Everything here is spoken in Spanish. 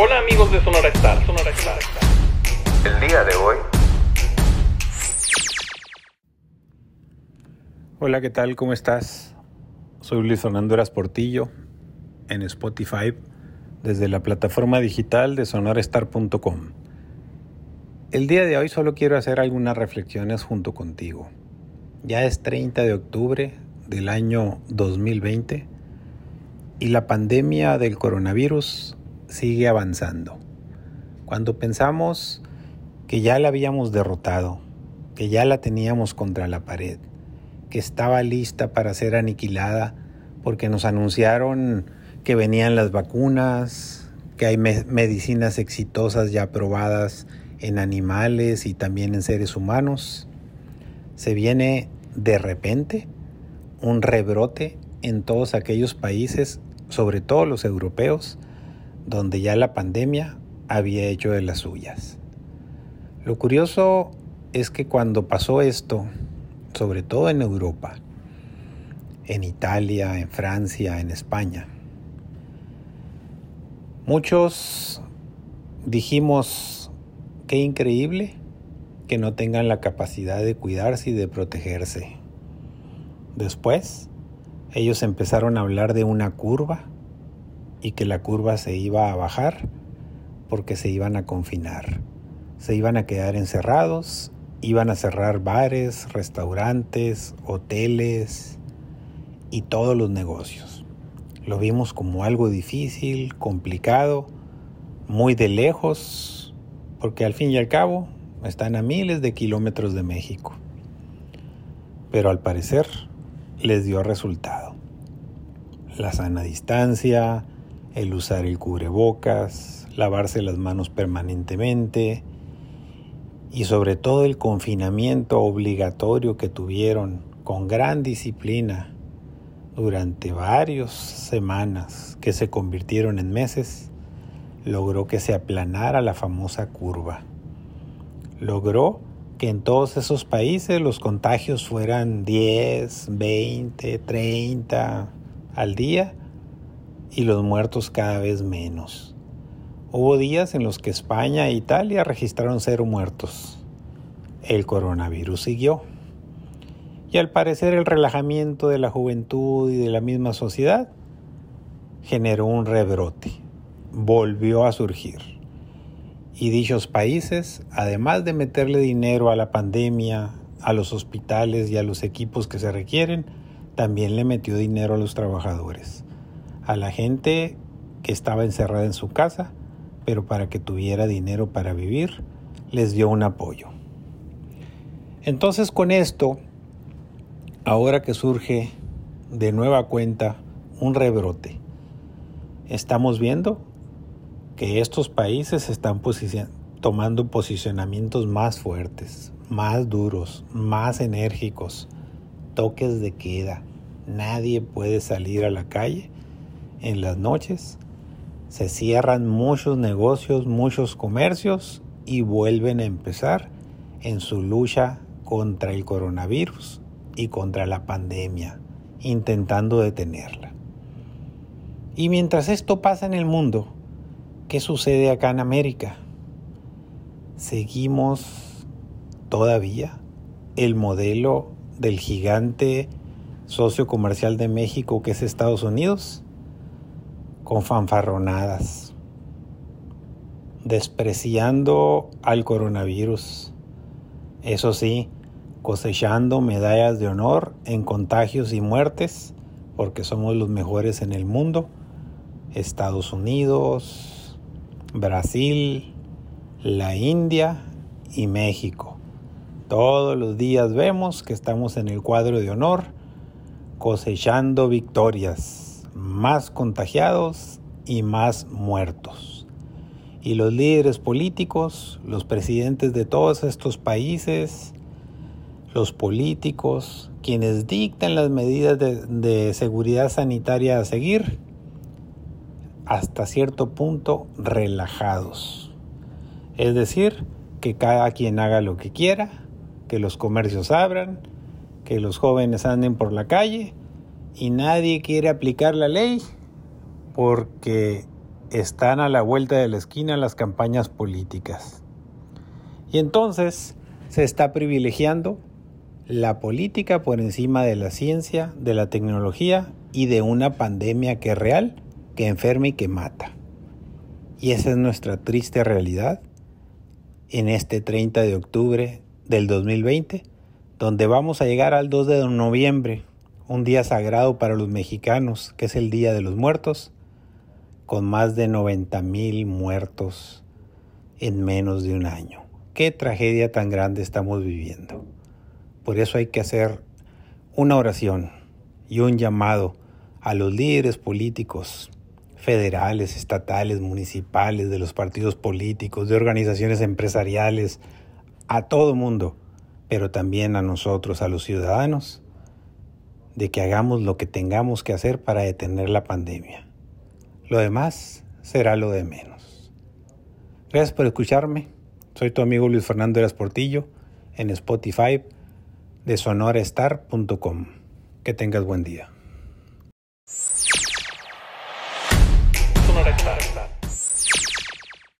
Hola amigos de Sonora Star, Sonora Star. El día de hoy. Hola, ¿qué tal? ¿Cómo estás? Soy Luis Fernando Eras Portillo en Spotify desde la plataforma digital de sonorastar.com. El día de hoy solo quiero hacer algunas reflexiones junto contigo. Ya es 30 de octubre del año 2020 y la pandemia del coronavirus sigue avanzando. Cuando pensamos que ya la habíamos derrotado, que ya la teníamos contra la pared, que estaba lista para ser aniquilada porque nos anunciaron que venían las vacunas, que hay medicinas exitosas ya probadas en animales y también en seres humanos. Se viene de repente un rebrote en todos aquellos países, sobre todo los europeos, donde ya la pandemia había hecho de las suyas. Lo curioso es que cuando pasó esto, sobre todo en Europa, en Italia, en Francia, en España, muchos dijimos Qué increíble que no tengan la capacidad de cuidarse y de protegerse. Después, ellos empezaron a hablar de una curva y que la curva se iba a bajar porque se iban a confinar. Se iban a quedar encerrados, iban a cerrar bares, restaurantes, hoteles y todos los negocios. Lo vimos como algo difícil, complicado, muy de lejos, porque al fin y al cabo están a miles de kilómetros de México. Pero al parecer les dio resultado. La sana distancia, el usar el cubrebocas, lavarse las manos permanentemente y sobre todo el confinamiento obligatorio que tuvieron con gran disciplina durante varias semanas que se convirtieron en meses logró que se aplanara la famosa curva. Logró que en todos esos países los contagios fueran 10, 20, 30 al día y los muertos cada vez menos. Hubo días en los que España e Italia registraron cero muertos. El coronavirus siguió. Y al parecer el relajamiento de la juventud y de la misma sociedad generó un rebrote volvió a surgir. Y dichos países, además de meterle dinero a la pandemia, a los hospitales y a los equipos que se requieren, también le metió dinero a los trabajadores, a la gente que estaba encerrada en su casa, pero para que tuviera dinero para vivir, les dio un apoyo. Entonces con esto, ahora que surge de nueva cuenta un rebrote, estamos viendo que estos países están tomando posicionamientos más fuertes, más duros, más enérgicos, toques de queda. Nadie puede salir a la calle en las noches. Se cierran muchos negocios, muchos comercios y vuelven a empezar en su lucha contra el coronavirus y contra la pandemia, intentando detenerla. Y mientras esto pasa en el mundo, ¿Qué sucede acá en América? Seguimos todavía el modelo del gigante socio comercial de México que es Estados Unidos, con fanfarronadas, despreciando al coronavirus, eso sí, cosechando medallas de honor en contagios y muertes, porque somos los mejores en el mundo, Estados Unidos, Brasil, la India y México. Todos los días vemos que estamos en el cuadro de honor cosechando victorias, más contagiados y más muertos. Y los líderes políticos, los presidentes de todos estos países, los políticos, quienes dictan las medidas de, seguridad sanitaria a seguir, hasta cierto punto relajados. Es decir, que cada quien haga lo que quiera, que los comercios abran, que los jóvenes anden por la calle y nadie quiere aplicar la ley porque están a la vuelta de la esquina las campañas políticas. Y entonces se está privilegiando la política por encima de la ciencia, de la tecnología y de una pandemia que es real, que enferma y que mata. Y esa es nuestra triste realidad en este 30 de octubre del 2020, donde vamos a llegar al 2 de noviembre, un día sagrado para los mexicanos, que es el Día de los Muertos, con más de 90 mil muertos en menos de un año. Qué tragedia tan grande estamos viviendo. Por eso hay que hacer una oración y un llamado a los líderes políticos, federales, estatales, municipales, de los partidos políticos, de organizaciones empresariales, a todo mundo, pero también a nosotros, a los ciudadanos, de que hagamos lo que tengamos que hacer para detener la pandemia. Lo demás será lo de menos. Gracias por escucharme. Soy tu amigo Luis Fernando Eras Portillo en Spotify de sonorestar.com. Que tengas buen día.